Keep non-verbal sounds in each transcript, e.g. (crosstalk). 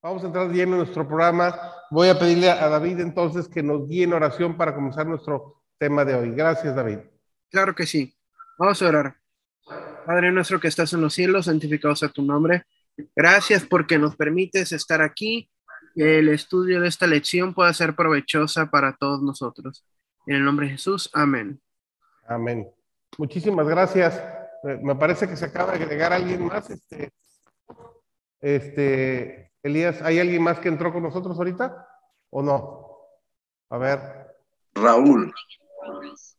Vamos a entrar bien en nuestro programa. Voy a pedirle a David entonces que nos guíe en oración para comenzar nuestro tema de hoy. Gracias, David. Claro que sí. Vamos a orar. Padre nuestro que estás en los cielos, santificado sea tu nombre. Gracias porque nos permites estar aquí, que el estudio de esta lección pueda ser provechosa para todos nosotros. En el nombre de Jesús, amén. Amén. Muchísimas gracias. Me parece que se acaba de agregar alguien más. Este, este, Elías, ¿hay alguien más que entró con nosotros ahorita o no? A ver. Raúl.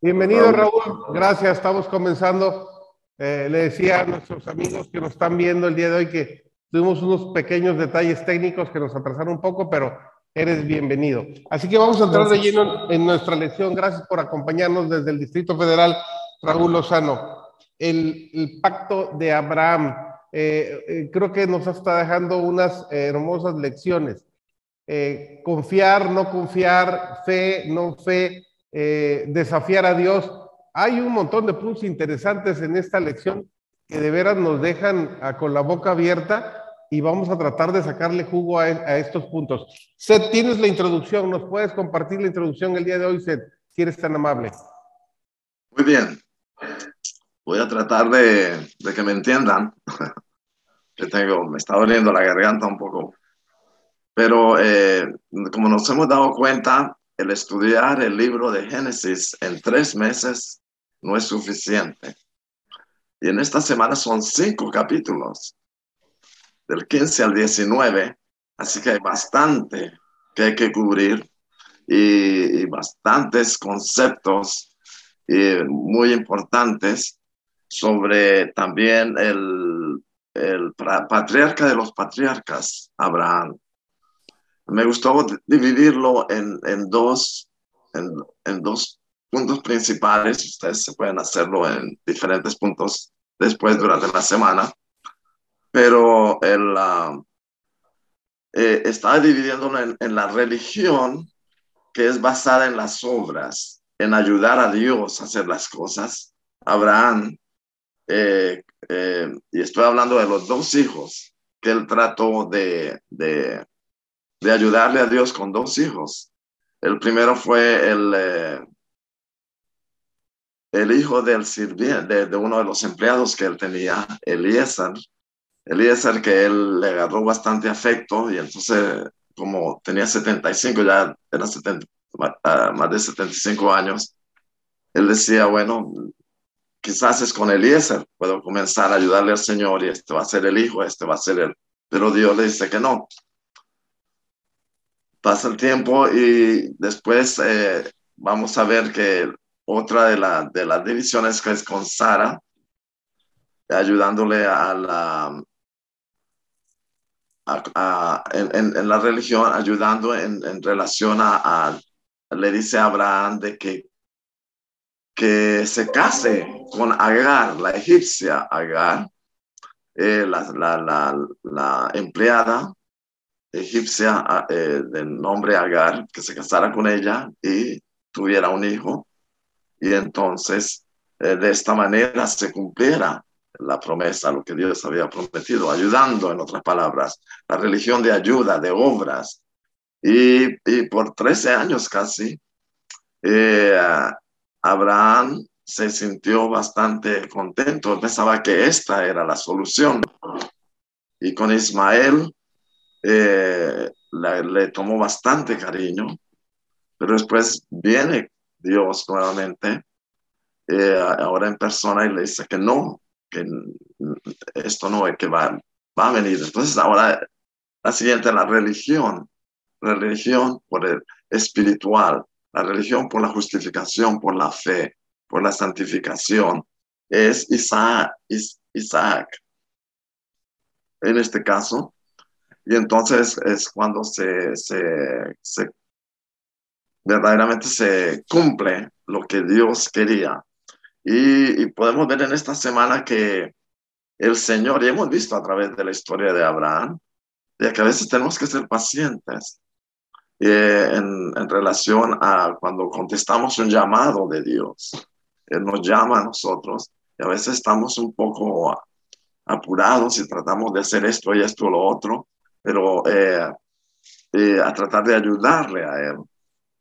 Bienvenido, Raúl. Gracias. Estamos comenzando. Eh, le decía a nuestros amigos que nos están viendo el día de hoy que tuvimos unos pequeños detalles técnicos que nos atrasaron un poco, pero eres bienvenido. Así que vamos a entrar de lleno en nuestra lección. Gracias por acompañarnos desde el Distrito Federal, Raúl Lozano. El, pacto de Abraham. Eh, eh, creo que nos está dejando unas hermosas lecciones. Eh, confiar, no confiar, fe, no fe, desafiar a Dios. Hay un montón de puntos interesantes en esta lección que de veras nos dejan con la boca abierta y vamos a tratar de sacarle jugo a, estos puntos. Seth, tienes la introducción, ¿nos puedes compartir la introducción el día de hoy, Seth, si eres tan amable? Muy bien. Voy a tratar de, que me entiendan. (laughs) que tengo, me está doliendo la garganta un poco. Pero eh, como nos hemos dado cuenta, el estudiar el libro de Génesis en tres meses no es suficiente. Y en esta semana son cinco capítulos del 15 al 19, así que hay bastante que hay que cubrir y, bastantes conceptos muy importantes sobre también el, el patriarca de los patriarcas, Abraham. Me gustó dividirlo en, en dos, en, dos puntos principales. Ustedes se pueden hacerlo en diferentes puntos después durante la semana pero él eh, está dividiéndolo en, la religión que es basada en las obras, en ayudar a Dios a hacer las cosas. Abraham, eh, eh, y estoy hablando de los dos hijos que él trató de, de, ayudarle a Dios con dos hijos. El primero fue el, el hijo del sirviente, de, uno de los empleados que él tenía, Eliezer, Eliezer, que él le agarró bastante afecto y entonces como tenía 75, ya era 70, ah, más de 75 años, él decía, bueno, quizás es con Eliezer, puedo comenzar a ayudarle al Señor y este va a ser el hijo, este va a ser él. Pero Dios le dice que no. Pasa el tiempo y después eh, vamos a ver que otra de, la, de las divisiones que es con Sara, ayudándole a la, en, la religión, ayudando en, relación a, le dice a Abraham de que, que se case con Agar, la egipcia Agar, eh, la, empleada egipcia eh, del nombre Agar, que se casara con ella y tuviera un hijo. Y entonces, eh, de esta manera se cumpliera la promesa, lo que Dios había prometido, ayudando, en otras palabras, la religión de ayuda, de obras. Y, por 13 años casi, eh, Abraham se sintió bastante contento, pensaba que esta era la solución. Y con Ismael eh, le tomó bastante cariño, pero después viene Dios nuevamente, eh, ahora en persona, y le dice que no, que esto no es que va, va a venir. Entonces ahora la siguiente, la religión, la religión por el espiritual, la religión por la justificación, por la fe, por la santificación, es Isaac, Isaac en este caso. Y entonces es cuando se, se, se verdaderamente se cumple lo que Dios quería y, podemos ver en esta semana que el Señor, y hemos visto a través de la historia de Abraham, de que a veces tenemos que ser pacientes eh, en, en, relación a cuando contestamos un llamado de Dios. Él nos llama a nosotros y a veces estamos un poco apurados y tratamos de hacer esto y esto o lo otro, pero eh, eh, a tratar de ayudarle a él.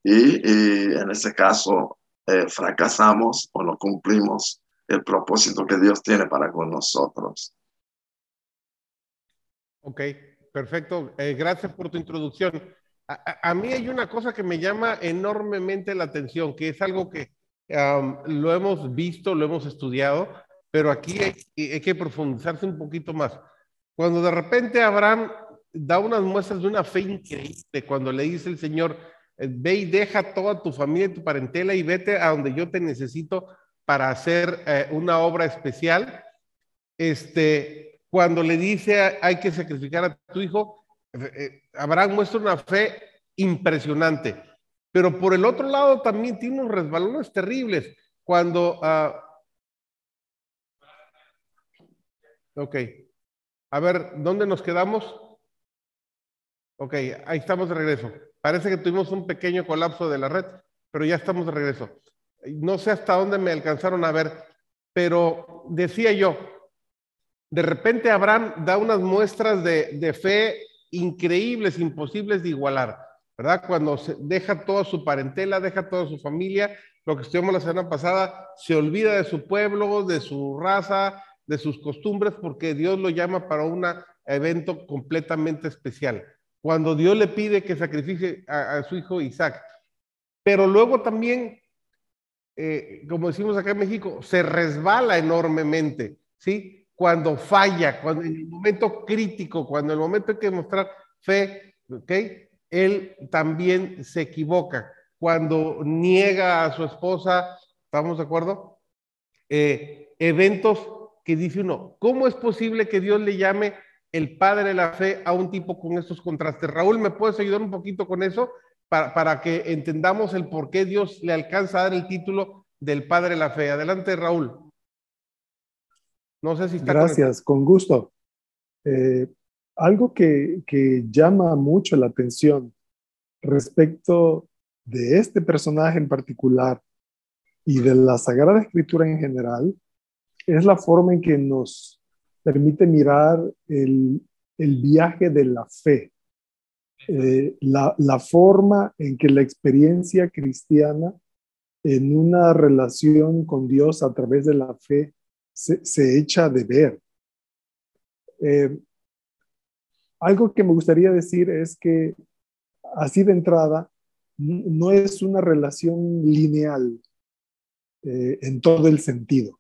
Y, en ese caso eh, fracasamos o no cumplimos el propósito que Dios tiene para con nosotros. Ok, perfecto. gracias por tu introducción. A, mí hay una cosa que me llama enormemente la atención, que es algo que lo hemos visto, lo hemos estudiado, pero aquí hay, que profundizarse un poquito más. Cuando de repente Abraham da unas muestras de una fe increíble, cuando le dice el Señor, ve y deja toda tu familia y tu parentela y vete a donde yo te necesito para hacer eh, una obra especial. Este, cuando le dice hay que sacrificar a tu hijo, Abraham muestra una fe impresionante. Pero por el otro lado también tiene unos resbalones terribles. Cuando uh, Ok. A ver, ¿dónde nos quedamos? Ok, ahí estamos de regreso. Parece que tuvimos un pequeño colapso de la red, pero ya estamos de regreso. No sé hasta dónde me alcanzaron a ver, pero decía yo, de repente Abraham da unas muestras de, de fe increíbles, imposibles de igualar, ¿verdad? Cuando se deja toda su parentela, deja toda su familia, lo que estuvimos la semana pasada, se olvida de su pueblo, de su raza, de sus costumbres porque Dios lo llama para un evento completamente especial. Cuando Dios le pide que sacrifique a, su hijo Isaac. Pero luego también, eh, como decimos acá en México, se resbala enormemente, ¿sí? Cuando falla, cuando en el momento crítico, cuando en el momento hay que mostrar fe, ¿ok? Él también se equivoca. Cuando niega a su esposa, ¿estamos de acuerdo? Eh, eventos que dice uno, ¿cómo es posible que Dios le llame el padre de la fe a un tipo con estos contrastes? Raúl, ¿me puedes ayudar un poquito con eso para, para que entendamos el por qué Dios le alcanza a dar el título del padre de la fe? Adelante, Raúl. Gracias, con gusto. Eh, algo que, que llama mucho la atención respecto de este personaje en particular y de la Sagrada Escritura en general es la forma en que nos permite mirar el, viaje de la fe, eh, la, forma en que la experiencia cristiana en una relación con Dios a través de la fe se, echa de ver. Eh, algo que me gustaría decir es que así de entrada, no es una relación lineal eh, en todo el sentido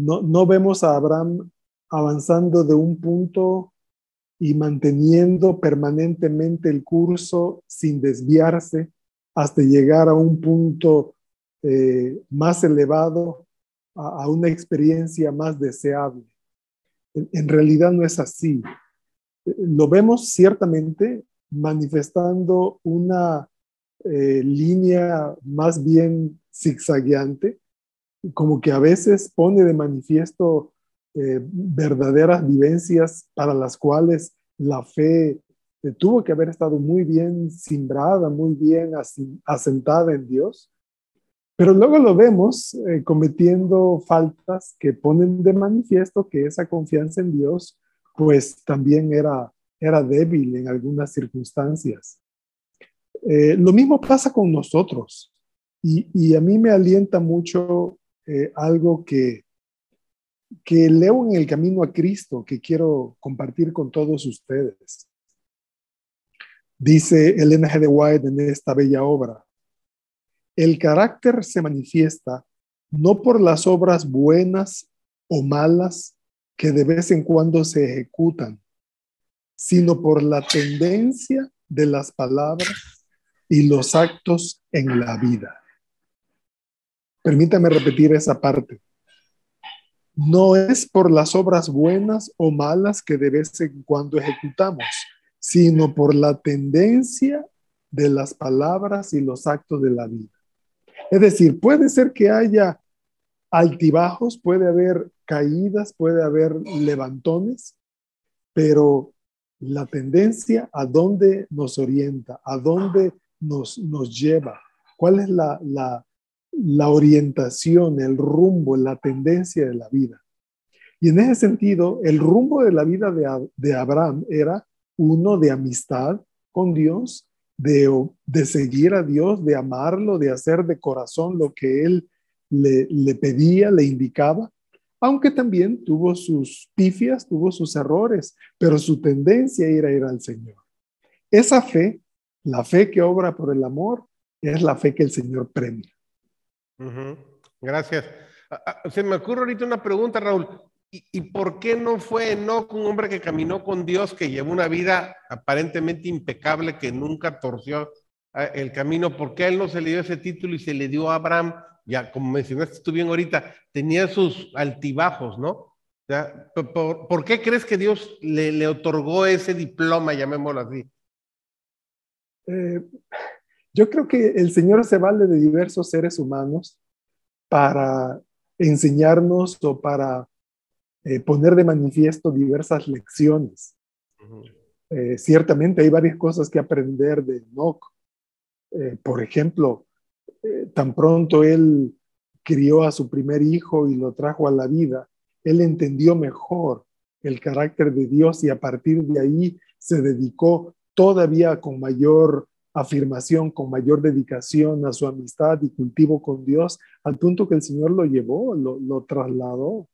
no, vemos a Abraham avanzando de un punto y manteniendo permanentemente el curso sin desviarse hasta llegar a un punto eh, más elevado, a, una experiencia más deseable. En, realidad no es así. Lo vemos ciertamente manifestando una eh, línea más bien zigzagueante, como que a veces pone de manifiesto eh, verdaderas vivencias para las cuales la fe eh, tuvo que haber estado muy bien simbrada, muy bien asentada en Dios, pero luego lo vemos eh, cometiendo faltas que ponen de manifiesto que esa confianza en Dios pues también era, era débil en algunas circunstancias. lo mismo pasa con nosotros y, y a mí me alienta mucho eh, algo que, que leo en el camino a Cristo que quiero compartir con todos ustedes. Dice Elena G. de White en esta bella obra, el carácter se manifiesta no por las obras buenas o malas que de vez en cuando se ejecutan, sino por la tendencia de las palabras y los actos en la vida. Permítame repetir esa parte. No es por las obras buenas o malas que de vez en cuando ejecutamos, sino por la tendencia de las palabras y los actos de la vida. Es decir, puede ser que haya altibajos, puede haber caídas, puede haber levantones, pero la tendencia a dónde nos orienta, a dónde nos, nos lleva, cuál es la, la, la orientación, el rumbo, la tendencia de la vida. Y en ese sentido, el rumbo de la vida de, Abraham era uno de amistad con Dios, de, de seguir a Dios, de amarlo, de hacer de corazón lo que Él le, le pedía, le indicaba, aunque también tuvo sus pifias, tuvo sus errores, pero su tendencia era ir al Señor. Esa fe, la fe que obra por el amor, es la fe que el Señor premia. Gracias. Ah, ah, se me ocurre ahorita una pregunta, Raúl. ¿Y, por qué no fue un hombre que caminó con Dios, que llevó una vida aparentemente impecable, que nunca torció ah, el camino? ¿Por qué él no se le dio ese título y se le dio a Abraham? Ya, como mencionaste tú bien ahorita, tenía sus altibajos, ¿no? ¿por, qué crees que Dios le, otorgó ese diploma, llamémoslo así? Eh, yo creo que el Señor se vale de diversos seres humanos para enseñarnos o para eh, poner de manifiesto diversas lecciones. Eh, ciertamente hay varias cosas que aprender de Enoch. Eh, por ejemplo, tan pronto él crió a su primer hijo y lo trajo a la vida, él entendió mejor el carácter de Dios y a partir de ahí se dedicó todavía con mayor afirmación, con mayor dedicación a su amistad y cultivo con Dios, al punto que el Señor lo llevó, lo, lo trasladó.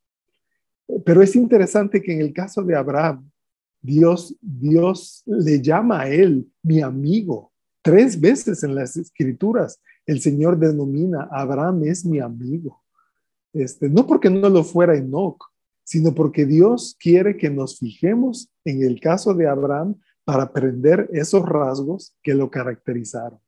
Pero es interesante que en el caso de Abraham, Dios, Dios le llama a él mi amigo. Tres veces en las escrituras el Señor denomina Abraham es mi amigo. Este, no porque no lo fuera Enoch, sino porque Dios quiere que nos fijemos en el caso de Abraham para aprender esos rasgos que lo caracterizaron.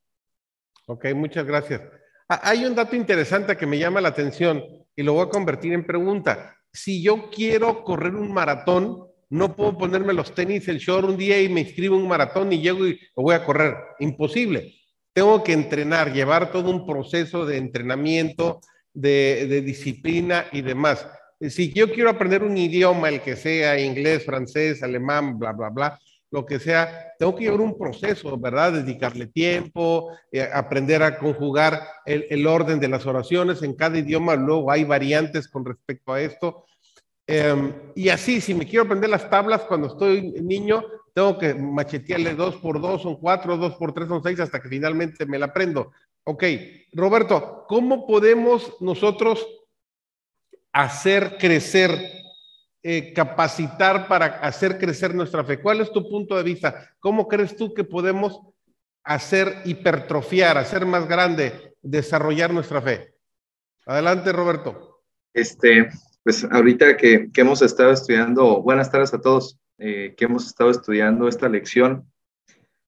Ok, muchas gracias. Ah, hay un dato interesante que me llama la atención y lo voy a convertir en pregunta si yo quiero correr un maratón, no puedo ponerme los tenis, el short un día y me inscribo un maratón y llego y lo voy a correr. Imposible. Tengo que entrenar, llevar todo un proceso de entrenamiento, de, disciplina y demás. Si yo quiero aprender un idioma, el que sea, inglés, francés, alemán, bla, bla, bla, lo que sea, tengo que llevar un proceso, ¿verdad? Dedicarle tiempo, eh, aprender a conjugar el, el, orden de las oraciones en cada idioma, luego hay variantes con respecto a esto. Em, y así, si me quiero aprender las tablas cuando estoy niño, tengo que machetearle dos por dos, son cuatro, dos por tres son seis, hasta que finalmente me la aprendo. Ok, Roberto, ¿cómo podemos nosotros hacer crecer eh, capacitar para hacer crecer nuestra fe? ¿Cuál es tu punto de vista? ¿Cómo crees tú que podemos hacer hipertrofiar, hacer más grande, desarrollar nuestra fe? Adelante, Roberto. Este, pues ahorita que, hemos estado estudiando, buenas tardes a todos, eh, que hemos estado estudiando esta lección,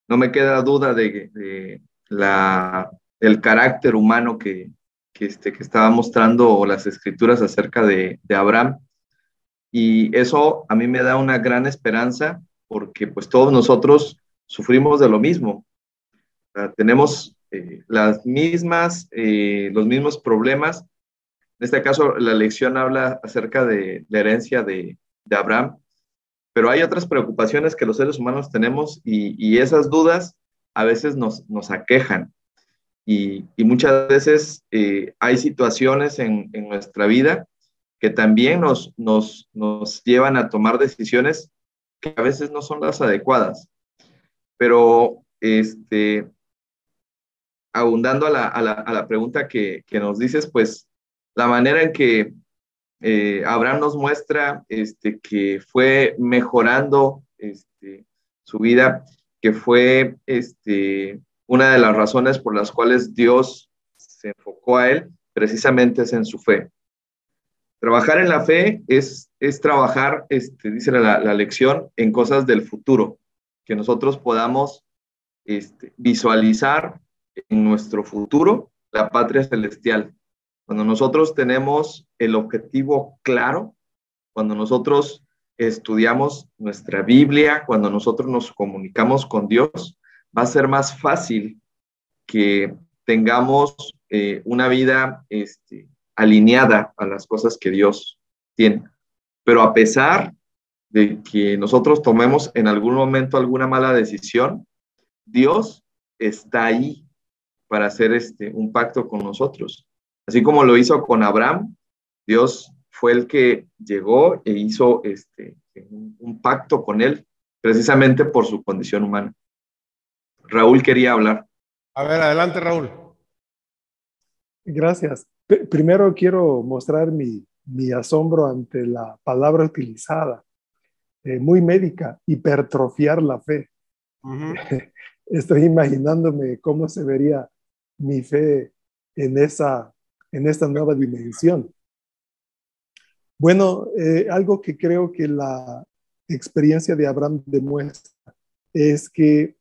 no me queda duda de, la, el carácter humano que, que, este, que estaba mostrando las escrituras acerca de, de Abraham y eso a mí me da una gran esperanza porque pues todos nosotros sufrimos de lo mismo. tenemos eh, las mismas, eh, los mismos problemas. En este caso, la lección habla acerca de la herencia de, Abraham, pero hay otras preocupaciones que los seres humanos tenemos y, y esas dudas a veces nos, nos aquejan. Y, y, muchas veces eh, hay situaciones en, en nuestra vida que también nos, nos, nos llevan a tomar decisiones que a veces no son las adecuadas. Pero, este, abundando a la, a la, a la pregunta que, que, nos dices, pues la manera en que eh, Abraham nos muestra este, que fue mejorando este, su vida, que fue este, una de las razones por las cuales Dios se enfocó a él, precisamente es en su fe. Trabajar en la fe es, es trabajar, este, dice la, la, lección, en cosas del futuro, que nosotros podamos este, visualizar en nuestro futuro la patria celestial. Cuando nosotros tenemos el objetivo claro, cuando nosotros estudiamos nuestra Biblia, cuando nosotros nos comunicamos con Dios, va a ser más fácil que tengamos eh, una vida este, alineada a las cosas que Dios tiene. Pero a pesar de que nosotros tomemos en algún momento alguna mala decisión, Dios está ahí para hacer este, un pacto con nosotros. Así como lo hizo con Abraham, Dios fue el que llegó e hizo este, un, pacto con él precisamente por su condición humana. Raúl quería hablar. A ver, adelante, Raúl. Gracias. Primero quiero mostrar mi, mi, asombro ante la palabra utilizada, eh, muy médica, hipertrofiar la fe. (laughs) Estoy imaginándome cómo se vería mi fe en, esa, en esta nueva dimensión. Bueno, eh, algo que creo que la experiencia de Abraham demuestra es que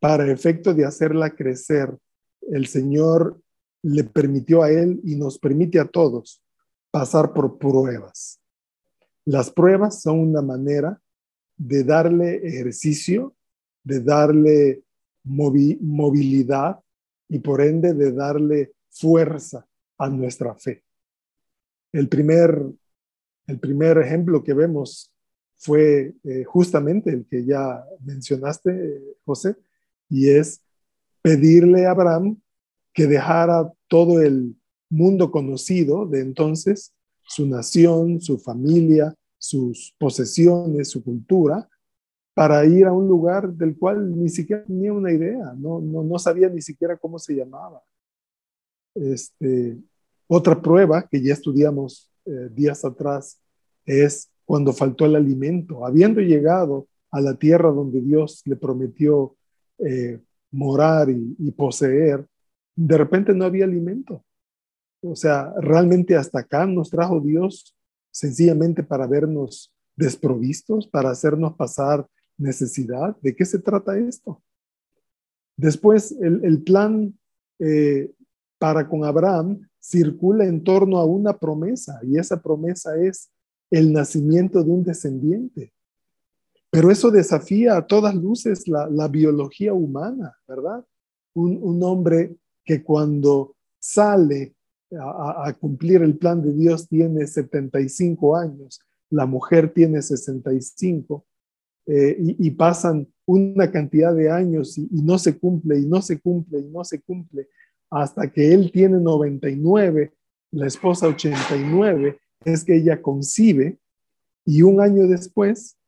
para efecto de hacerla crecer, el Señor le permitió a él y nos permite a todos pasar por pruebas. Las pruebas son una manera de darle ejercicio, de darle movilidad y por ende de darle fuerza a nuestra fe. El primer, el primer ejemplo que vemos fue eh, justamente el que ya mencionaste, José, y es pedirle a Abraham que dejara todo el mundo conocido de entonces, su nación, su familia, sus posesiones, su cultura, para ir a un lugar del cual ni siquiera tenía una idea, no, no, no sabía ni siquiera cómo se llamaba. Este, otra prueba que ya estudiamos eh, días atrás es cuando faltó el alimento. Habiendo llegado a la tierra donde Dios le prometió eh, morar y, poseer, de repente no había alimento. O sea, realmente hasta acá nos trajo Dios sencillamente para vernos desprovistos, para hacernos pasar necesidad. ¿De qué se trata esto? Después, el, plan eh, para con Abraham circula en torno a una promesa y esa promesa es el nacimiento de un descendiente. Pero eso desafía a todas luces la, biología humana, ¿verdad? Un, hombre que cuando sale a, cumplir el plan de Dios tiene 75 años, la mujer tiene 65 eh, y, pasan una cantidad de años y, y no se cumple y no se cumple y no se cumple hasta que él tiene 99, la esposa 89, es que ella concibe y un año después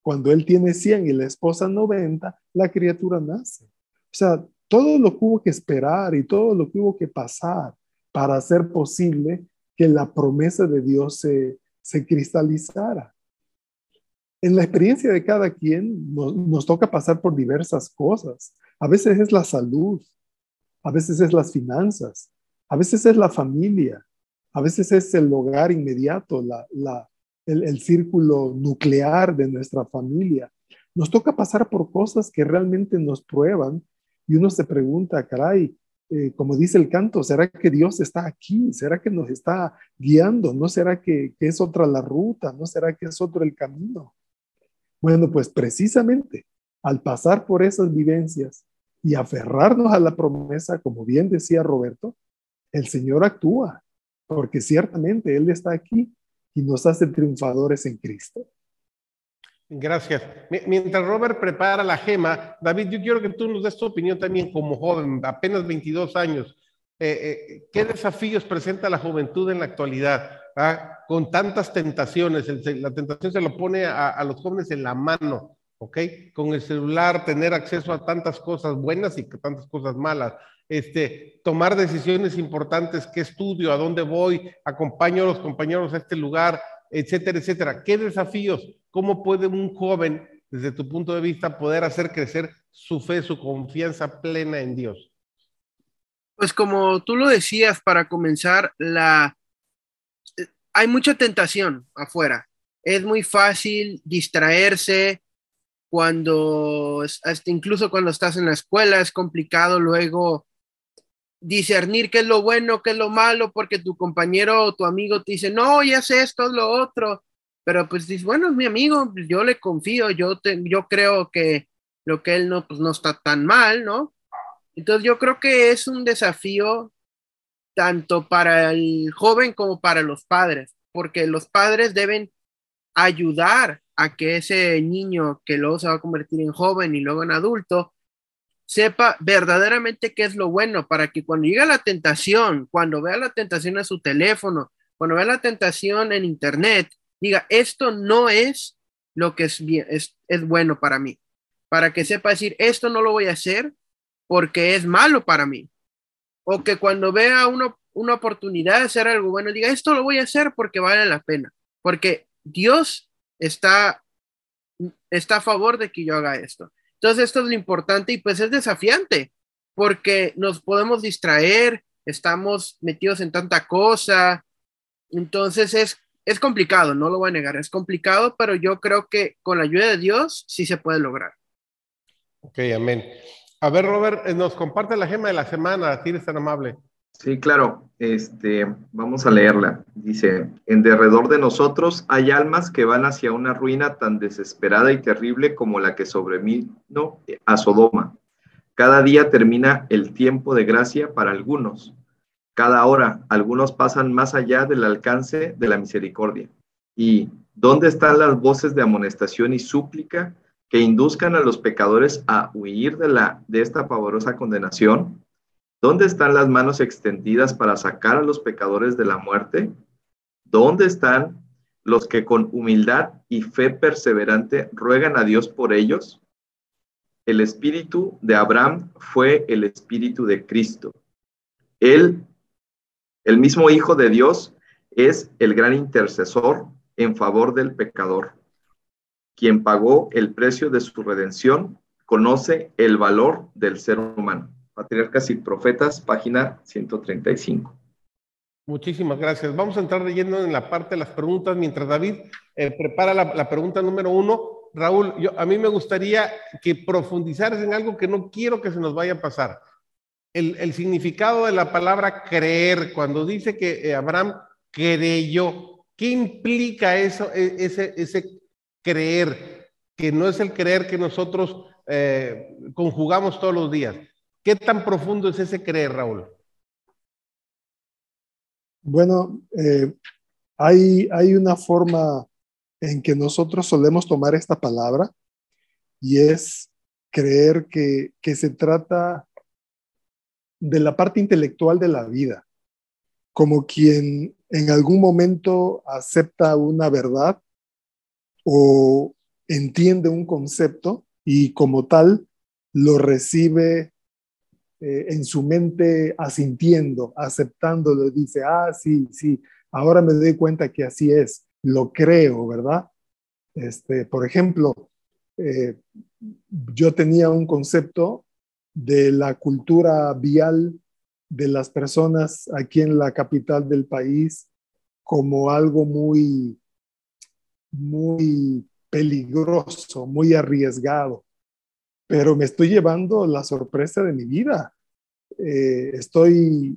cuando él tiene 100 y la esposa 90, la criatura nace. O sea, todo lo que hubo que esperar y todo lo que hubo que pasar para hacer posible que la promesa de Dios se, cristalizara. En la experiencia de cada quien nos, toca pasar por diversas cosas. A veces es la salud, a veces es las finanzas, a veces es la familia, a veces es el hogar inmediato, el, círculo nuclear de nuestra familia. Nos toca pasar por cosas que realmente nos prueban y uno se pregunta, caray, eh, como dice el canto, ¿será que Dios está aquí? ¿Será que nos está guiando? ¿No será que, que es otra la ruta? ¿No será que es otro el camino? Bueno, pues precisamente al pasar por esas vivencias y aferrarnos a la promesa, como bien decía Roberto, el Señor actúa, porque ciertamente Él está aquí y nos hace triunfadores en Cristo. Gracias. Mientras Robert prepara la gema, David, yo quiero que tú nos des tu opinión también como joven, apenas 22 años. Eh, eh, ¿Qué desafíos presenta la juventud en la actualidad? Ah, con tantas tentaciones, la tentación se lo pone a, a, los jóvenes en la mano, ¿ok? Con el celular, tener acceso a tantas cosas buenas y tantas cosas malas este, tomar decisiones importantes, qué estudio, a dónde voy, acompaño a los compañeros a este lugar, etcétera, etcétera. ¿Qué desafíos? ¿Cómo puede un joven, desde tu punto de vista, poder hacer crecer su fe, su confianza plena en Dios? Pues como tú lo decías, para comenzar, la... hay mucha tentación afuera. Es muy fácil distraerse cuando, hasta incluso cuando estás en la escuela, es complicado luego discernir qué es lo bueno, qué es lo malo, porque tu compañero o tu amigo te dice, no, ya sé esto, es lo otro, pero pues dices, bueno, es mi amigo, yo le confío, yo, te, yo creo que lo que él no, pues no está tan mal, ¿no? Entonces yo creo que es un desafío tanto para el joven como para los padres, porque los padres deben ayudar a que ese niño que luego se va a convertir en joven y luego en adulto, sepa verdaderamente qué es lo bueno para que cuando llegue la tentación, cuando vea la tentación en su teléfono, cuando vea la tentación en internet, diga, esto no es lo que es, bien, es, es bueno para mí, para que sepa decir, esto no lo voy a hacer porque es malo para mí. O que cuando vea una, una oportunidad de hacer algo bueno, diga, esto lo voy a hacer porque vale la pena, porque Dios está, está a favor de que yo haga esto. Entonces, esto es lo importante y pues es desafiante, porque nos podemos distraer, estamos metidos en tanta cosa, entonces es, es complicado, no lo voy a negar, es complicado, pero yo creo que con la ayuda de Dios sí se puede lograr. Ok, amén. A ver, Robert, eh, nos comparte la gema de la semana, si eres tan amable. Sí, claro. Este, vamos a leerla. Dice, en derredor de nosotros hay almas que van hacia una ruina tan desesperada y terrible como la que sobrevino a Sodoma. Cada día termina el tiempo de gracia para algunos. Cada hora algunos pasan más allá del alcance de la misericordia. ¿Y dónde están las voces de amonestación y súplica que induzcan a los pecadores a huir de, la, de esta pavorosa condenación? ¿Dónde están las manos extendidas para sacar a los pecadores de la muerte? ¿Dónde están los que con humildad y fe perseverante ruegan a Dios por ellos? El espíritu de Abraham fue el espíritu de Cristo. Él, el mismo Hijo de Dios, es el gran intercesor en favor del pecador. Quien pagó el precio de su redención conoce el valor del ser humano. Patriarcas y Profetas, página 135. Muchísimas gracias. Vamos a entrar leyendo en la parte de las preguntas mientras David eh, prepara la, pregunta número uno. Raúl, yo, a mí me gustaría que profundizaras en algo que no quiero que se nos vaya a pasar. El, significado de la palabra creer, cuando dice que eh, Abraham creyó, ¿qué implica eso, e, ese, creer? Que no es el creer que nosotros eh, conjugamos todos los días. ¿Qué tan profundo es ese creer, Raúl? Bueno, eh, hay, hay una forma en que nosotros solemos tomar esta palabra y es creer que, que se trata de la parte intelectual de la vida, como quien en algún momento acepta una verdad o entiende un concepto y como tal lo recibe eh, en su mente asintiendo, aceptándolo, dice, ah, sí, sí, ahora me doy cuenta que así es, lo creo, ¿verdad? Este, por ejemplo, eh, yo tenía un concepto de la cultura vial de las personas aquí en la capital del país como algo muy, muy peligroso, muy arriesgado pero me estoy llevando la sorpresa de mi vida. Eh, estoy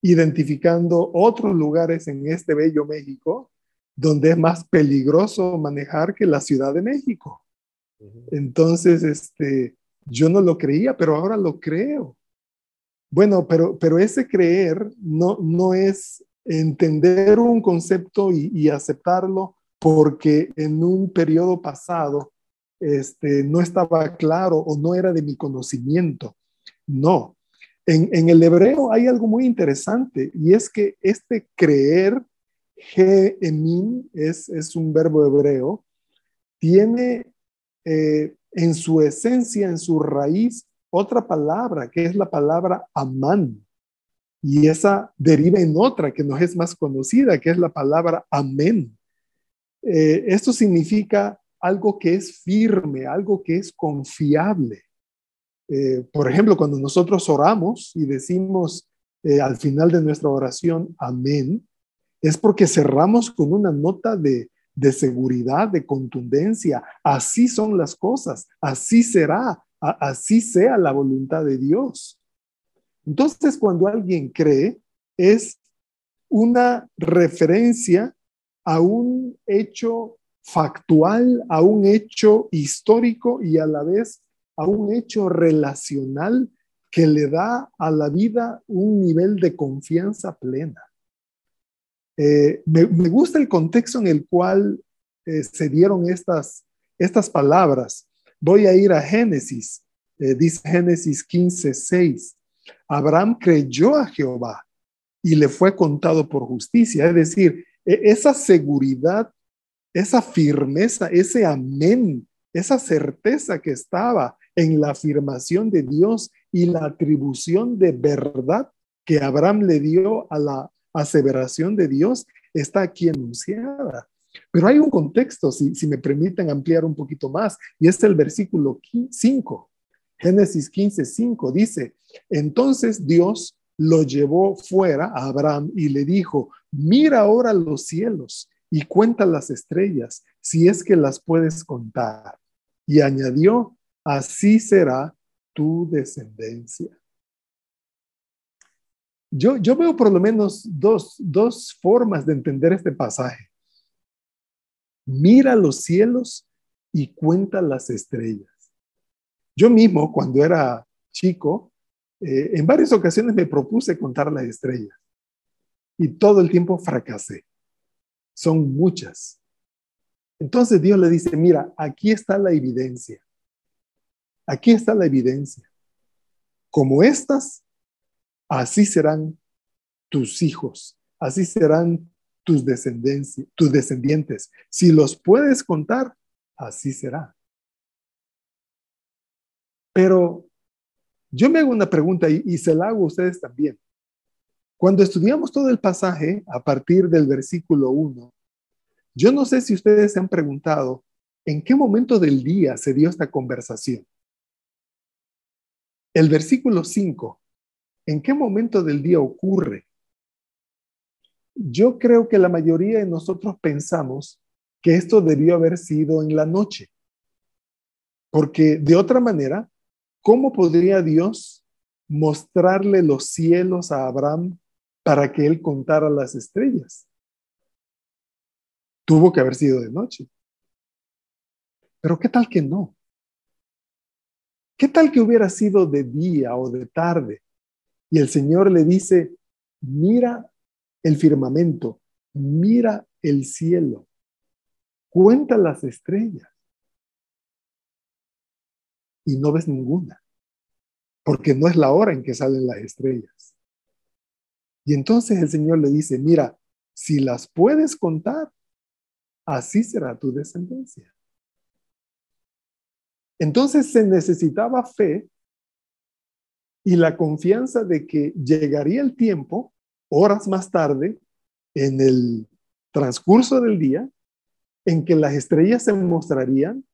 identificando otros lugares en este bello México donde es más peligroso manejar que la Ciudad de México. Entonces, este, yo no lo creía, pero ahora lo creo. Bueno, pero, pero ese creer no, no es entender un concepto y, y aceptarlo porque en un periodo pasado este, no estaba claro o no era de mi conocimiento. No. En, el hebreo hay algo muy interesante y es que este creer, ge es, es un verbo hebreo, tiene eh, en su esencia, en su raíz, otra palabra, que es la palabra amán. Y esa deriva en otra que nos es más conocida, que es la palabra amén. Eh, esto significa algo que es firme, algo que es confiable. Eh, por ejemplo, cuando nosotros oramos y decimos eh, al final de nuestra oración, amén, es porque cerramos con una nota de, de seguridad, de contundencia. Así son las cosas, así será, así sea la voluntad de Dios. Entonces, cuando alguien cree, es una referencia a un hecho factual a un hecho histórico y a la vez a un hecho relacional que le da a la vida un nivel de confianza plena. Eh, me, gusta el contexto en el cual eh, se dieron estas, estas palabras. Voy a ir a Génesis, eh, dice Génesis 15, 6. Abraham creyó a Jehová y le fue contado por justicia, es decir, e, esa seguridad esa firmeza, ese amén, esa certeza que estaba en la afirmación de Dios y la atribución de verdad que Abraham le dio a la aseveración de Dios, está aquí enunciada. Pero hay un contexto, si, me permiten ampliar un poquito más, y es el versículo 5. Génesis 15, 5 dice, entonces Dios lo llevó fuera a Abraham y le dijo, mira ahora los cielos y cuenta las estrellas, si es que las puedes contar. Y añadió, así será tu descendencia. Yo, yo veo por lo menos dos, dos formas de entender este pasaje. Mira los cielos y cuenta las estrellas. Yo mismo, cuando era chico, eh, en varias ocasiones me propuse contar las estrellas y todo el tiempo fracasé son muchas. Entonces Dios le dice, mira, aquí está la evidencia. Aquí está la evidencia. Como estas, así serán tus hijos, así serán tus descendencias, tus descendientes. Si los puedes contar, así será. Pero yo me hago una pregunta y, y se la hago a ustedes también. Cuando estudiamos todo el pasaje a partir del versículo 1, yo no sé si ustedes se han preguntado en qué momento del día se dio esta conversación. El versículo 5, ¿en qué momento del día ocurre? Yo creo que la mayoría de nosotros pensamos que esto debió haber sido en la noche, porque de otra manera, ¿cómo podría Dios mostrarle los cielos a Abraham para que él contara las estrellas. Tuvo que haber sido de noche. Pero ¿qué tal que no? ¿Qué tal que hubiera sido de día o de tarde? Y el Señor le dice, mira el firmamento, mira el cielo, cuenta las estrellas. Y no ves ninguna, porque no es la hora en que salen las estrellas. Y entonces el Señor le dice, mira, si las puedes contar, así será tu descendencia. Entonces se necesitaba fe y la confianza de que llegaría el tiempo, horas más tarde, en el transcurso del día, en que las estrellas se mostrarían,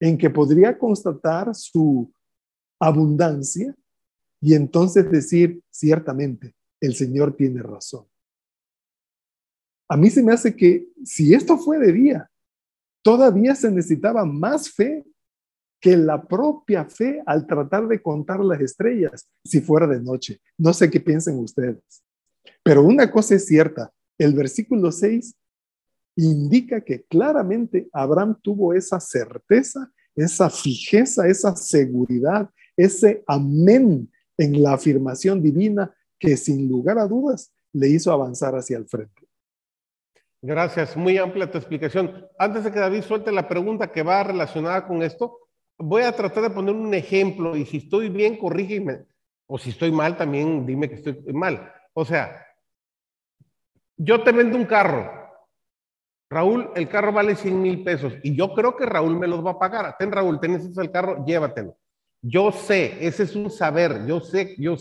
en que podría constatar su abundancia y entonces decir ciertamente, el Señor tiene razón. A mí se me hace que si esto fue de día, todavía se necesitaba más fe que la propia fe al tratar de contar las estrellas si fuera de noche. No sé qué piensen ustedes. Pero una cosa es cierta, el versículo 6 indica que claramente Abraham tuvo esa certeza, esa fijeza, esa seguridad, ese amén en la afirmación divina que sin lugar a dudas le hizo avanzar hacia el frente. Gracias, muy amplia tu explicación. Antes de que David suelte la pregunta que va relacionada con esto, voy a tratar de poner un ejemplo y si estoy bien, corrígeme. O si estoy mal, también dime que estoy mal. O sea, yo te vendo un carro. Raúl, el carro vale 100 mil pesos y yo creo que Raúl me los va a pagar. Ten, Raúl, tenés el carro, llévatelo. Yo sé, ese es un saber. Yo sé, yo,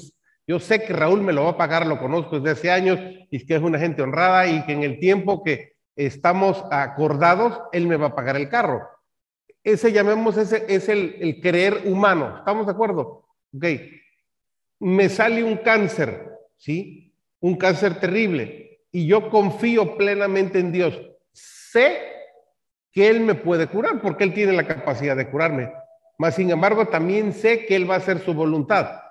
yo sé que Raúl me lo va a pagar, lo conozco desde hace años y que es una gente honrada y que en el tiempo que estamos acordados, él me va a pagar el carro. Ese, llamemos, ese es el, el creer humano. ¿Estamos de acuerdo? Ok. Me sale un cáncer, ¿sí? Un cáncer terrible. Y yo confío plenamente en Dios. Sé que Él me puede curar porque Él tiene la capacidad de curarme. Mas, sin embargo, también sé que Él va a hacer su voluntad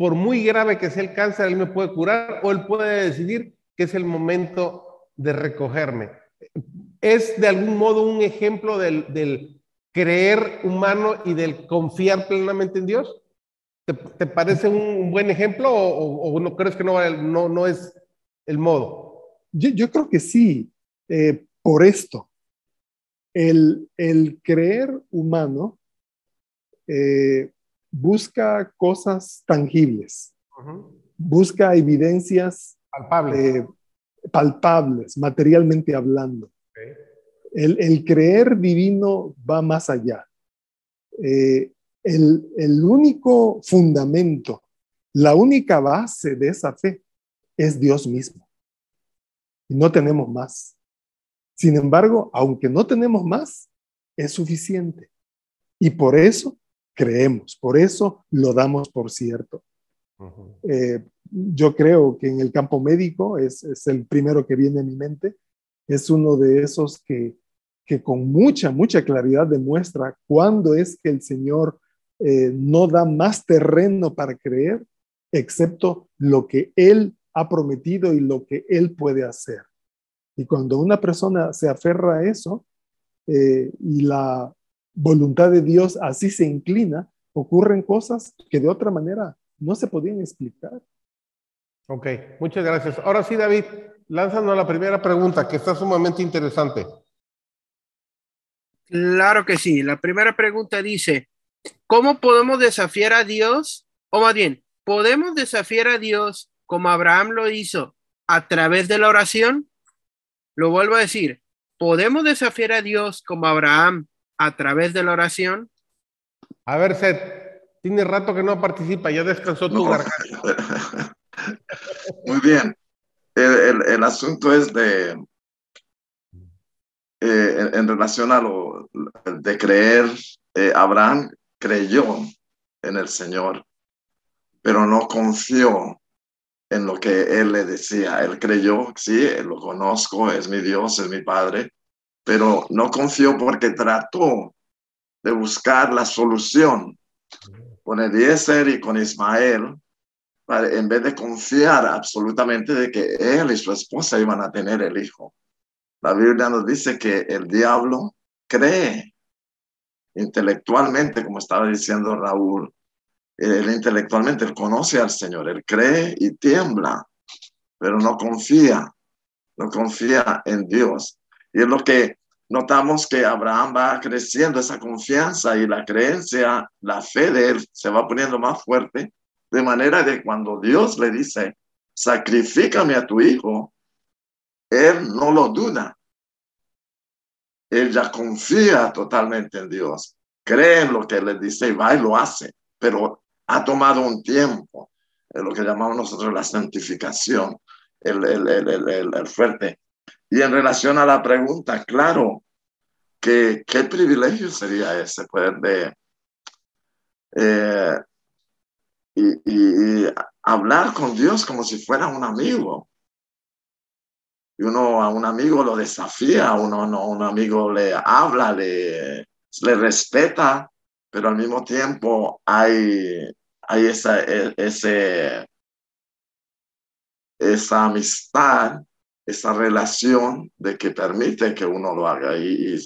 por muy grave que sea el cáncer, él me puede curar o él puede decidir que es el momento de recogerme. Es de algún modo un ejemplo del, creer humano y del confiar plenamente en Dios. ¿Te, parece un, buen ejemplo o, no crees que no, no, no es el modo? Yo, creo que sí, eh, por esto. El, el creer humano eh, busca cosas tangibles, busca evidencias palpables, eh, palpables materialmente hablando. El, creer divino va más allá. Eh, el, el único fundamento, la única base de esa fe es Dios mismo. Y no tenemos más. Sin embargo, aunque no tenemos más, es suficiente. Y por eso creemos, por eso lo damos por cierto. Eh, yo creo que en el campo médico es, es, el primero que viene a mi mente, es uno de esos que, que con mucha, mucha claridad demuestra cuándo es que el Señor eh, no da más terreno para creer, excepto lo que Él ha prometido y lo que Él puede hacer. Y cuando una persona se aferra a eso eh, y la voluntad de Dios así se inclina, ocurren cosas que de otra manera no se podían explicar. Ok, muchas gracias. Ahora sí, David, lánzanos la primera pregunta que está sumamente interesante. Claro que sí. La primera pregunta dice, ¿cómo podemos desafiar a Dios? O más bien, ¿podemos desafiar a Dios como Abraham lo hizo a través de la oración? Lo vuelvo a decir, ¿podemos desafiar a Dios como Abraham a través de la oración? A ver, Seth, tiene rato que no participa, ya descansó tu garganta. (laughs) Muy bien. El, asunto es de, eh, en, relación a lo de creer, eh, Abraham creyó en el Señor, pero no confió en lo que él le decía. Él creyó, sí, lo conozco, es mi Dios, es mi Padre, pero no confió porque trató de buscar la solución con Eliezer y con Ismael, en vez de confiar absolutamente de que él y su esposa iban a tener el hijo. La Biblia nos dice que el diablo cree intelectualmente, como estaba diciendo Raúl, él intelectualmente, él conoce al Señor, él cree y tiembla, pero no confía, no confía en Dios. Y es lo que notamos que Abraham va creciendo esa confianza y la creencia, la fe de él se va poniendo más fuerte, de manera que cuando Dios le dice, sacrifícame a tu hijo, él no lo duda. Él ya confía totalmente en Dios, cree en lo que le dice y va y lo hace, pero ha tomado un tiempo, lo que llamamos nosotros la santificación, el, el, el, el fuerte y en relación a la pregunta, claro, que qué privilegio sería ese poder de eh, y, hablar con Dios como si fuera un amigo. Y uno a un amigo lo desafía, uno a un amigo le habla, le, le respeta, pero al mismo tiempo hay, hay esa, e, ese, esa amistad esa relación de que permite que uno lo haga. Y,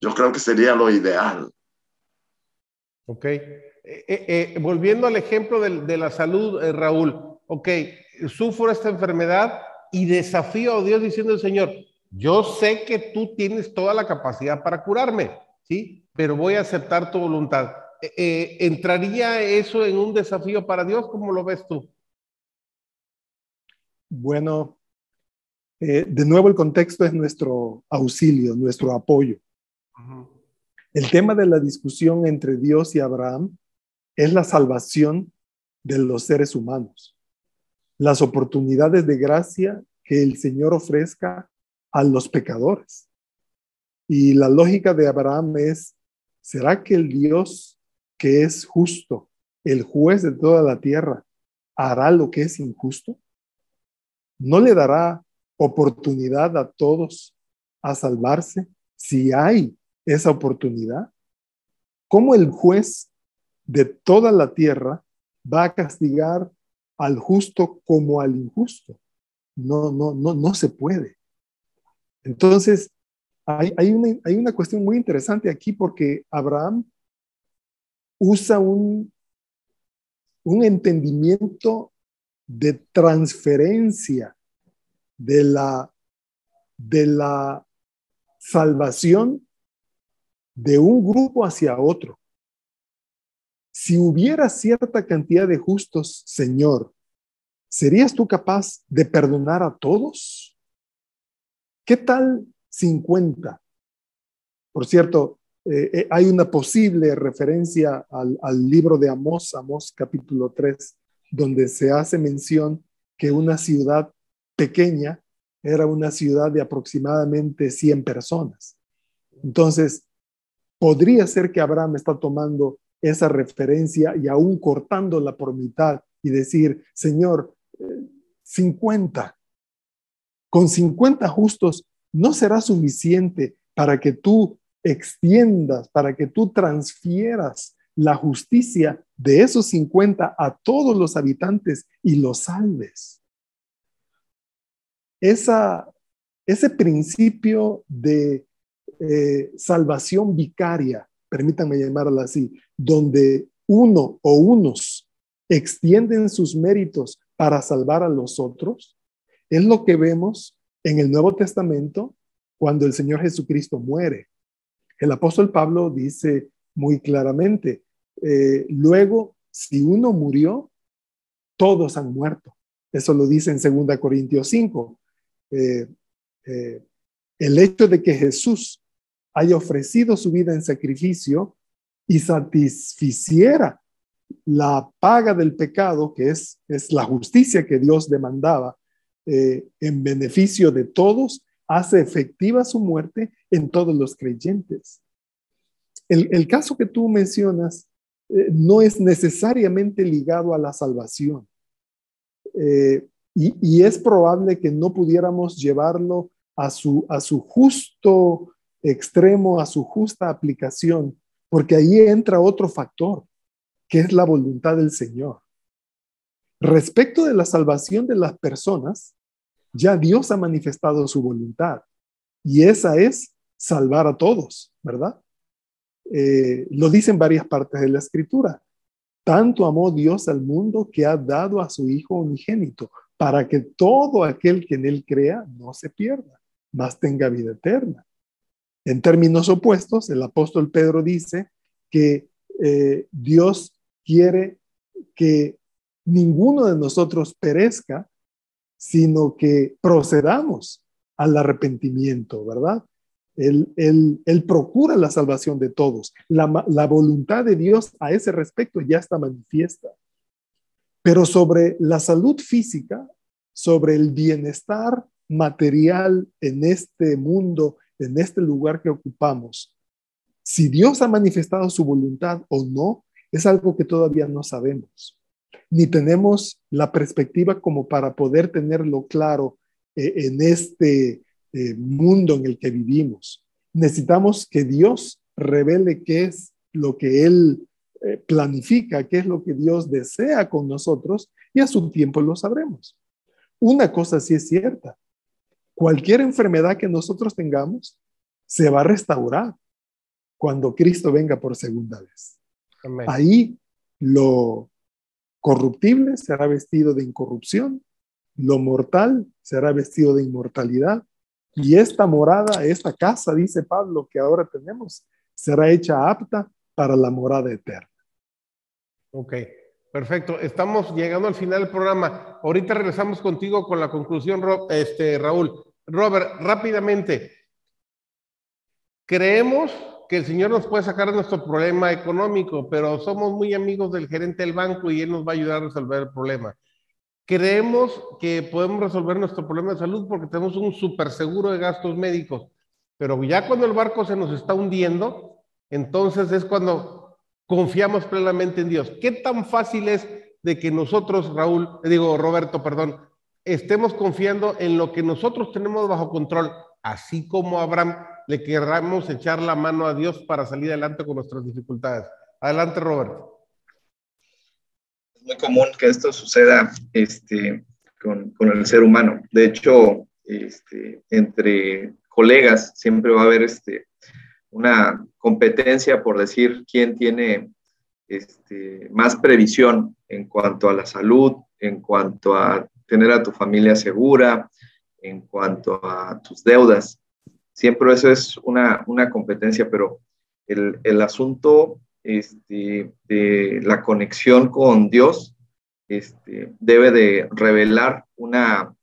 yo creo que sería lo ideal. Ok. Eh, eh, eh, volviendo al ejemplo de, la salud, Raúl, ok, sufro esta enfermedad y desafío a Dios diciendo al Señor, yo sé que tú tienes toda la capacidad para curarme, ¿sí? Pero voy a aceptar tu voluntad. ¿Entraría eso en un desafío para Dios? ¿Cómo lo ves tú? Bueno, eh, de nuevo, el contexto es nuestro auxilio, nuestro apoyo. El tema de la discusión entre Dios y Abraham es la salvación de los seres humanos, las oportunidades de gracia que el Señor ofrezca a los pecadores. Y la lógica de Abraham es, ¿será que el Dios que es justo, el juez de toda la tierra, hará lo que es injusto? ¿No le dará oportunidad a todos a salvarse si hay esa oportunidad? ¿Cómo el juez de toda la tierra va a castigar al justo como al injusto? No, no, no, no se puede. Entonces, hay, hay, una, hay una cuestión muy interesante aquí porque Abraham usa un, un entendimiento de transferencia de la, de la salvación de un grupo hacia otro. Si hubiera cierta cantidad de justos, Señor, ¿serías tú capaz de perdonar a todos? ¿Qué tal 50? Por cierto, eh, eh, hay una posible referencia al, al, libro de Amós, Amós capítulo 3, donde se hace mención que una ciudad pequeña era una ciudad de aproximadamente 100 personas. Entonces, podría ser que Abraham está tomando esa referencia y aún cortándola por mitad y decir, Señor, 50, eh, con 50 justos no será suficiente para que tú extiendas, para que tú transfieras la justicia de esos 50 a todos los habitantes y los salves. Esa, ese principio de eh, salvación vicaria, permítanme llamarla así, donde uno o unos extienden sus méritos para salvar a los otros, es lo que vemos en el Nuevo Testamento cuando el Señor Jesucristo muere. El apóstol Pablo dice muy claramente, eh, luego, si uno murió, todos han muerto. Eso lo dice en 2 Corintios 5. Eh, eh, el hecho de que Jesús haya ofrecido su vida en sacrificio y satisficiera la paga del pecado, que es, es la justicia que Dios demandaba en beneficio de todos, hace efectiva su muerte en todos los creyentes. El, caso que tú mencionas eh, no es necesariamente ligado a la salvación. Eh, y, es probable que no pudiéramos llevarlo a su, a su justo extremo, a su justa aplicación, porque ahí entra otro factor, que es la voluntad del Señor. Respecto de la salvación de las personas, ya Dios ha manifestado su voluntad y esa es salvar a todos, ¿verdad? Eh, lo dicen varias partes de la escritura. Tanto amó Dios al mundo que ha dado a su Hijo unigénito para que todo aquel que en él crea no se pierda, mas tenga vida eterna. En términos opuestos, el apóstol Pedro dice que eh, Dios quiere que ninguno de nosotros perezca, sino que procedamos al arrepentimiento, ¿verdad? Él, procura la salvación de todos. La, la voluntad de Dios a ese respecto ya está manifiesta. Pero sobre la salud física, sobre el bienestar material en este mundo, en este lugar que ocupamos, si Dios ha manifestado su voluntad o no, es algo que todavía no sabemos ni tenemos la perspectiva como para poder tenerlo claro eh, en este eh, mundo en el que vivimos. Necesitamos que Dios revele qué es lo que Él eh, planifica, qué es lo que Dios desea con nosotros y a su tiempo lo sabremos. Una cosa sí es cierta, cualquier enfermedad que nosotros tengamos se va a restaurar cuando Cristo venga por segunda vez. Ahí lo, corruptible será vestido de incorrupción, lo mortal será vestido de inmortalidad. Y esta morada, esta casa, dice Pablo, que ahora tenemos, será hecha apta para la morada eterna. Ok, perfecto. Estamos llegando al final del programa. Ahorita regresamos contigo con la conclusión, este, Raúl. Robert, rápidamente. Creemos que el Señor nos puede sacar de nuestro problema económico, pero somos muy amigos del gerente del banco y Él nos va a ayudar a resolver el problema. Creemos que podemos resolver nuestro problema de salud porque tenemos un super seguro de gastos médicos, pero ya cuando el barco se nos está hundiendo, entonces es cuando confiamos plenamente en Dios. ¿Qué tan fácil es de que nosotros, Raúl, digo Roberto, perdón, estemos confiando en lo que nosotros tenemos bajo control, así como Abraham le querramos echar la mano a Dios para salir adelante con nuestras dificultades. Adelante, Robert. Es muy común que esto suceda este, con, con el ser humano. De hecho, este, entre colegas siempre va a haber este, una competencia por decir quién tiene este, más previsión en cuanto a la salud, en cuanto a tener a tu familia segura, en cuanto a tus deudas. Siempre eso es una, una competencia, pero el, el asunto este, de la conexión con Dios este, debe de revelar una,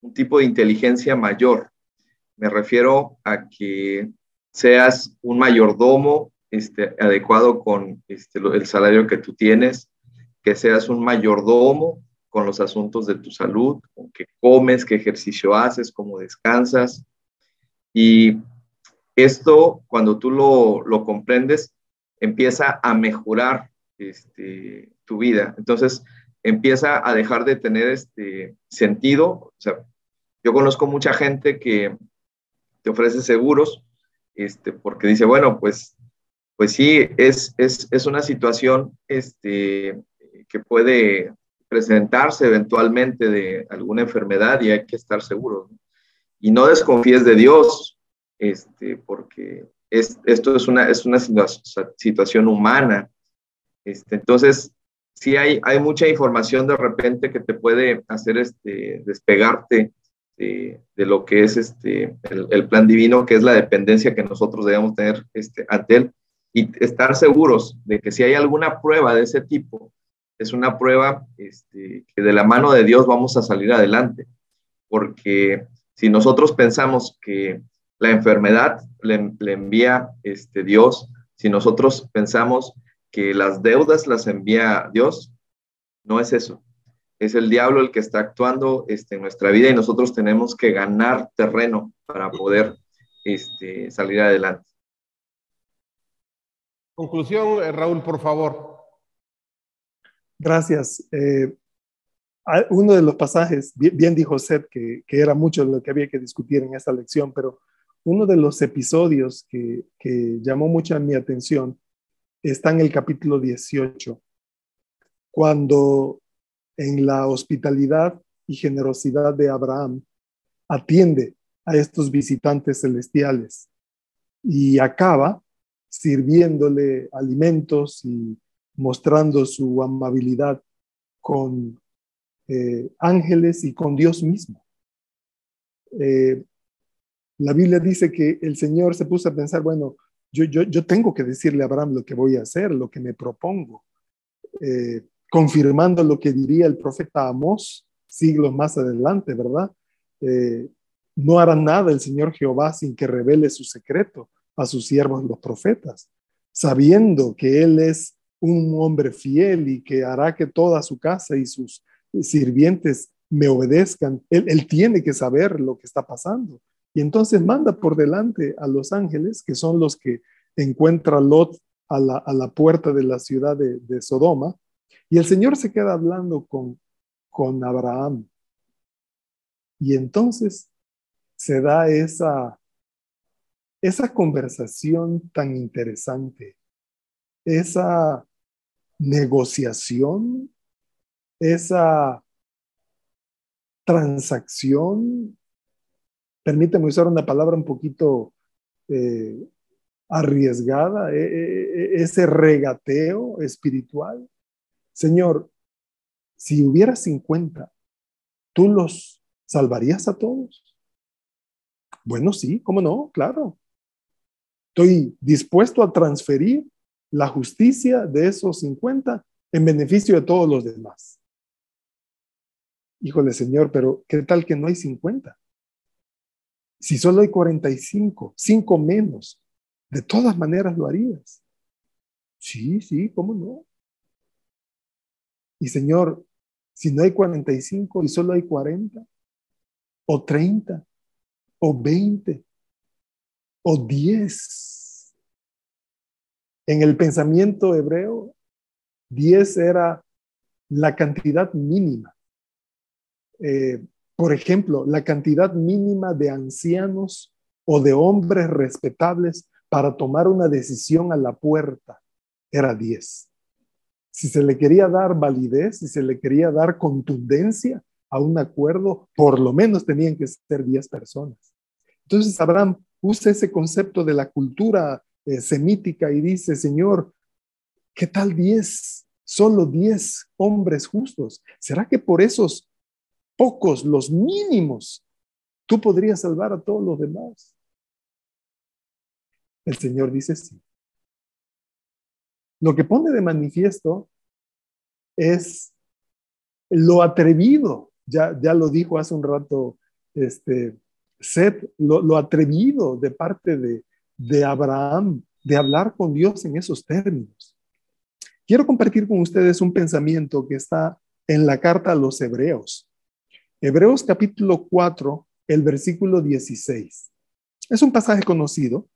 un tipo de inteligencia mayor. Me refiero a que seas un mayordomo este, adecuado con este, el salario que tú tienes, que seas un mayordomo con los asuntos de tu salud, con qué comes, qué ejercicio haces, cómo descansas. Y esto, cuando tú lo, lo comprendes, empieza a mejorar este, tu vida. Entonces, empieza a dejar de tener este sentido. O sea, yo conozco mucha gente que te ofrece seguros, este, porque dice, bueno, pues, pues sí, es, es, es una situación este, que puede presentarse eventualmente de alguna enfermedad y hay que estar seguros. Y no desconfíes de Dios, este, porque es, esto es una, es una situación humana. Este, entonces, sí hay, hay mucha información de repente que te puede hacer este, despegarte de, de lo que es este, el, el, plan divino, que es la dependencia que nosotros debemos tener este, ante Él y estar seguros de que si hay alguna prueba de ese tipo, es una prueba este, que de la mano de Dios vamos a salir adelante, porque si nosotros pensamos que la enfermedad le, le envía este, Dios, si nosotros pensamos que las deudas las envía Dios, no es eso. Es el diablo el que está actuando este, en nuestra vida y nosotros tenemos que ganar terreno para poder este, salir adelante. Conclusión, eh, Raúl, por favor. Gracias. Eh, uno de los pasajes, bien, dijo Seth que, que, era mucho lo que había que discutir en esta lección, pero uno de los episodios que, que llamó mucho mi atención está en el capítulo 18, cuando en la hospitalidad y generosidad de Abraham atiende a estos visitantes celestiales y acaba sirviéndole alimentos y mostrando su amabilidad con eh, ángeles y con Dios mismo. Eh, la Biblia dice que el Señor se puso a pensar, bueno, yo, yo, yo, tengo que decirle a Abraham lo que voy a hacer, lo que me propongo, eh, confirmando lo que diría el profeta Amós siglos más adelante, ¿verdad? no hará nada el Señor Jehová sin que revele su secreto a sus siervos los profetas, sabiendo que Él es un hombre fiel y que hará que toda su casa y sus sirvientes me obedezcan. Él, tiene que saber lo que está pasando. Y entonces manda por delante a los ángeles, que son los que encuentra Lot a la, puerta de la ciudad de, Sodoma. Y el Señor se queda hablando con, con Abraham. Y entonces se da esa, esa conversación tan interesante, esa negociación, esa transacción, permíteme usar una palabra un poquito eh, arriesgada, e, e, e, ese regateo espiritual. Señor, si hubiera 50, ¿tú los salvarías a todos? Bueno, sí, ¿cómo no? Claro. Estoy dispuesto a transferir la justicia de esos 50 en beneficio de todos los demás. Híjole, Señor, pero ¿qué tal que no hay 50? Si solo hay 45, 5 menos, de todas maneras lo harías. Sí, sí, ¿cómo no? Y Señor, si no hay 45 y solo hay 40, o 30, o 20, o 10, en el pensamiento hebreo, 10 era la cantidad mínima. Eh, por ejemplo, la cantidad mínima de ancianos o de hombres respetables para tomar una decisión a la puerta era 10. Si se le quería dar validez, si se le quería dar contundencia a un acuerdo, por lo menos tenían que ser 10 personas. Entonces Abraham usa ese concepto de la cultura eh, semítica y dice, Señor, ¿qué tal diez? Solo diez hombres justos. ¿Será que por esos pocos, los mínimos, tú podrías salvar a todos los demás? El Señor dice sí. Lo que pone de manifiesto es lo atrevido, ya, ya lo dijo hace un rato este, Seth, lo atrevido de parte de, de Abraham de hablar con Dios en esos términos. Quiero compartir con ustedes un pensamiento que está en la carta a los Hebreos. Hebreos capítulo 4, el versículo 16. Es un pasaje conocido.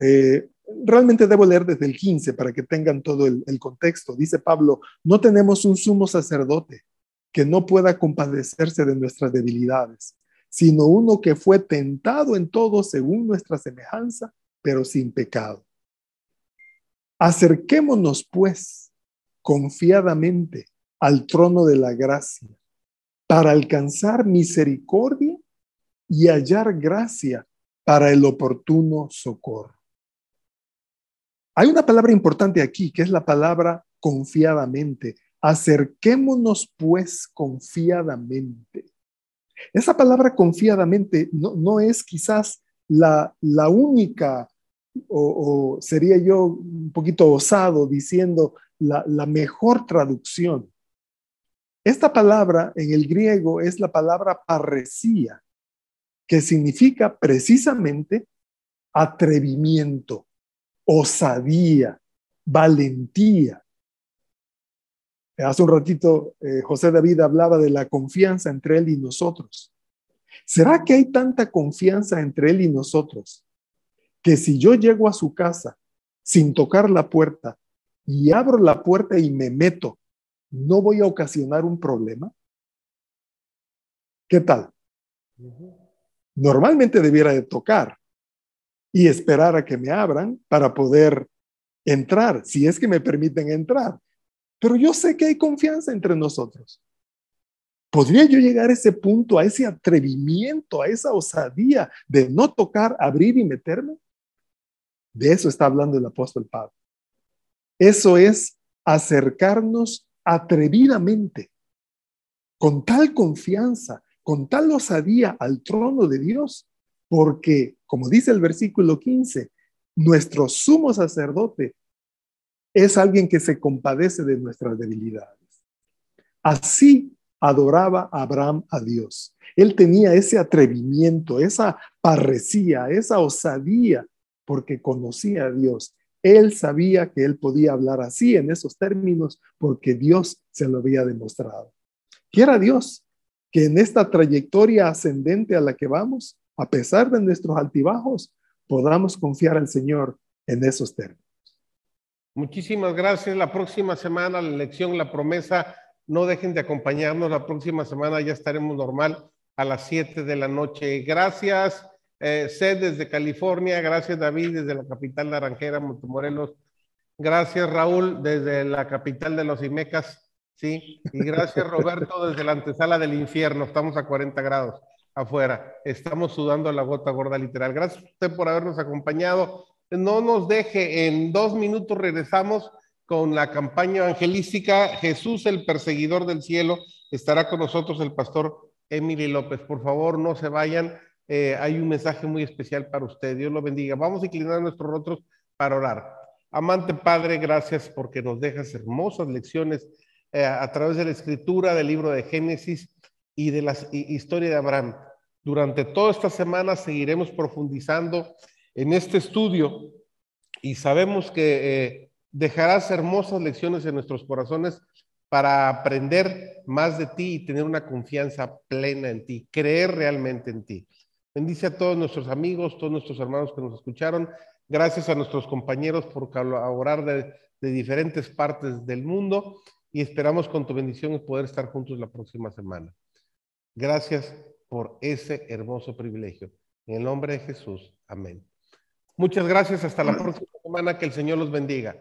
Eh, realmente debo leer desde el 15 para que tengan todo el, el contexto. Dice Pablo, no tenemos un sumo sacerdote que no pueda compadecerse de nuestras debilidades, sino uno que fue tentado en todo según nuestra semejanza, pero sin pecado. Acerquémonos, pues, confiadamente al trono de la gracia para alcanzar misericordia y hallar gracia para el oportuno socorro. Hay una palabra importante aquí, que es la palabra confiadamente. Acerquémonos pues confiadamente. Esa palabra confiadamente no, es quizás la, la única, o, sería yo un poquito osado diciendo la, la mejor traducción. Esta palabra en el griego es la palabra parresía, que significa precisamente atrevimiento, osadía, valentía. Hace un ratito eh, José David hablaba de la confianza entre él y nosotros. ¿Será que hay tanta confianza entre él y nosotros que si yo llego a su casa sin tocar la puerta y abro la puerta y me meto, no voy a ocasionar un problema? ¿Qué tal? Normalmente debiera de tocar y esperar a que me abran para poder entrar, si es que me permiten entrar. Pero yo sé que hay confianza entre nosotros. ¿Podría yo llegar a ese punto, a ese atrevimiento, a esa osadía de no tocar, abrir y meterme? De eso está hablando el apóstol Pablo. Eso es acercarnos atrevidamente, con tal confianza, con tal osadía al trono de Dios, porque, como dice el versículo 15, nuestro sumo sacerdote es alguien que se compadece de nuestras debilidades. Así adoraba Abraham a Dios. Él tenía ese atrevimiento, esa parresía, esa osadía, porque conocía a Dios. Él sabía que él podía hablar así en esos términos porque Dios se lo había demostrado. Quiera Dios que en esta trayectoria ascendente a la que vamos, a pesar de nuestros altibajos, podamos confiar al Señor en esos términos. Muchísimas gracias. La próxima semana la lección, la promesa, no dejen de acompañarnos. La próxima semana ya estaremos normal a las 7 de la noche. Gracias, eh, Sed desde California. Gracias, David, desde la capital naranjera, Montemorelos. Gracias, Raúl, desde la capital de los Imecas. Sí, y gracias, (laughs) Roberto, desde la antesala del infierno. Estamos a 40 grados afuera. Estamos sudando la gota gorda literal. Gracias a usted por habernos acompañado no nos deje, en dos minutos regresamos con la campaña evangelística Jesús el perseguidor del cielo. Estará con nosotros el pastor Emily López. Por favor, no se vayan. Eh, hay un mensaje muy especial para usted. Dios lo bendiga. Vamos a inclinar nuestros rostros para orar. Amante Padre, gracias porque nos dejas hermosas lecciones eh, a través de la escritura del libro de Génesis y de la historia de Abraham. Durante toda esta semana seguiremos profundizando en este estudio y sabemos que eh, dejarás hermosas lecciones en nuestros corazones para aprender más de ti y tener una confianza plena en ti, creer realmente en ti. Bendice a todos nuestros amigos, todos nuestros hermanos que nos escucharon. Gracias a nuestros compañeros por colaborar de, de diferentes partes del mundo y esperamos con tu bendición poder estar juntos la próxima semana. Gracias por ese hermoso privilegio. En el nombre de Jesús. Amén. Muchas gracias. Hasta la próxima semana. Que el Señor los bendiga.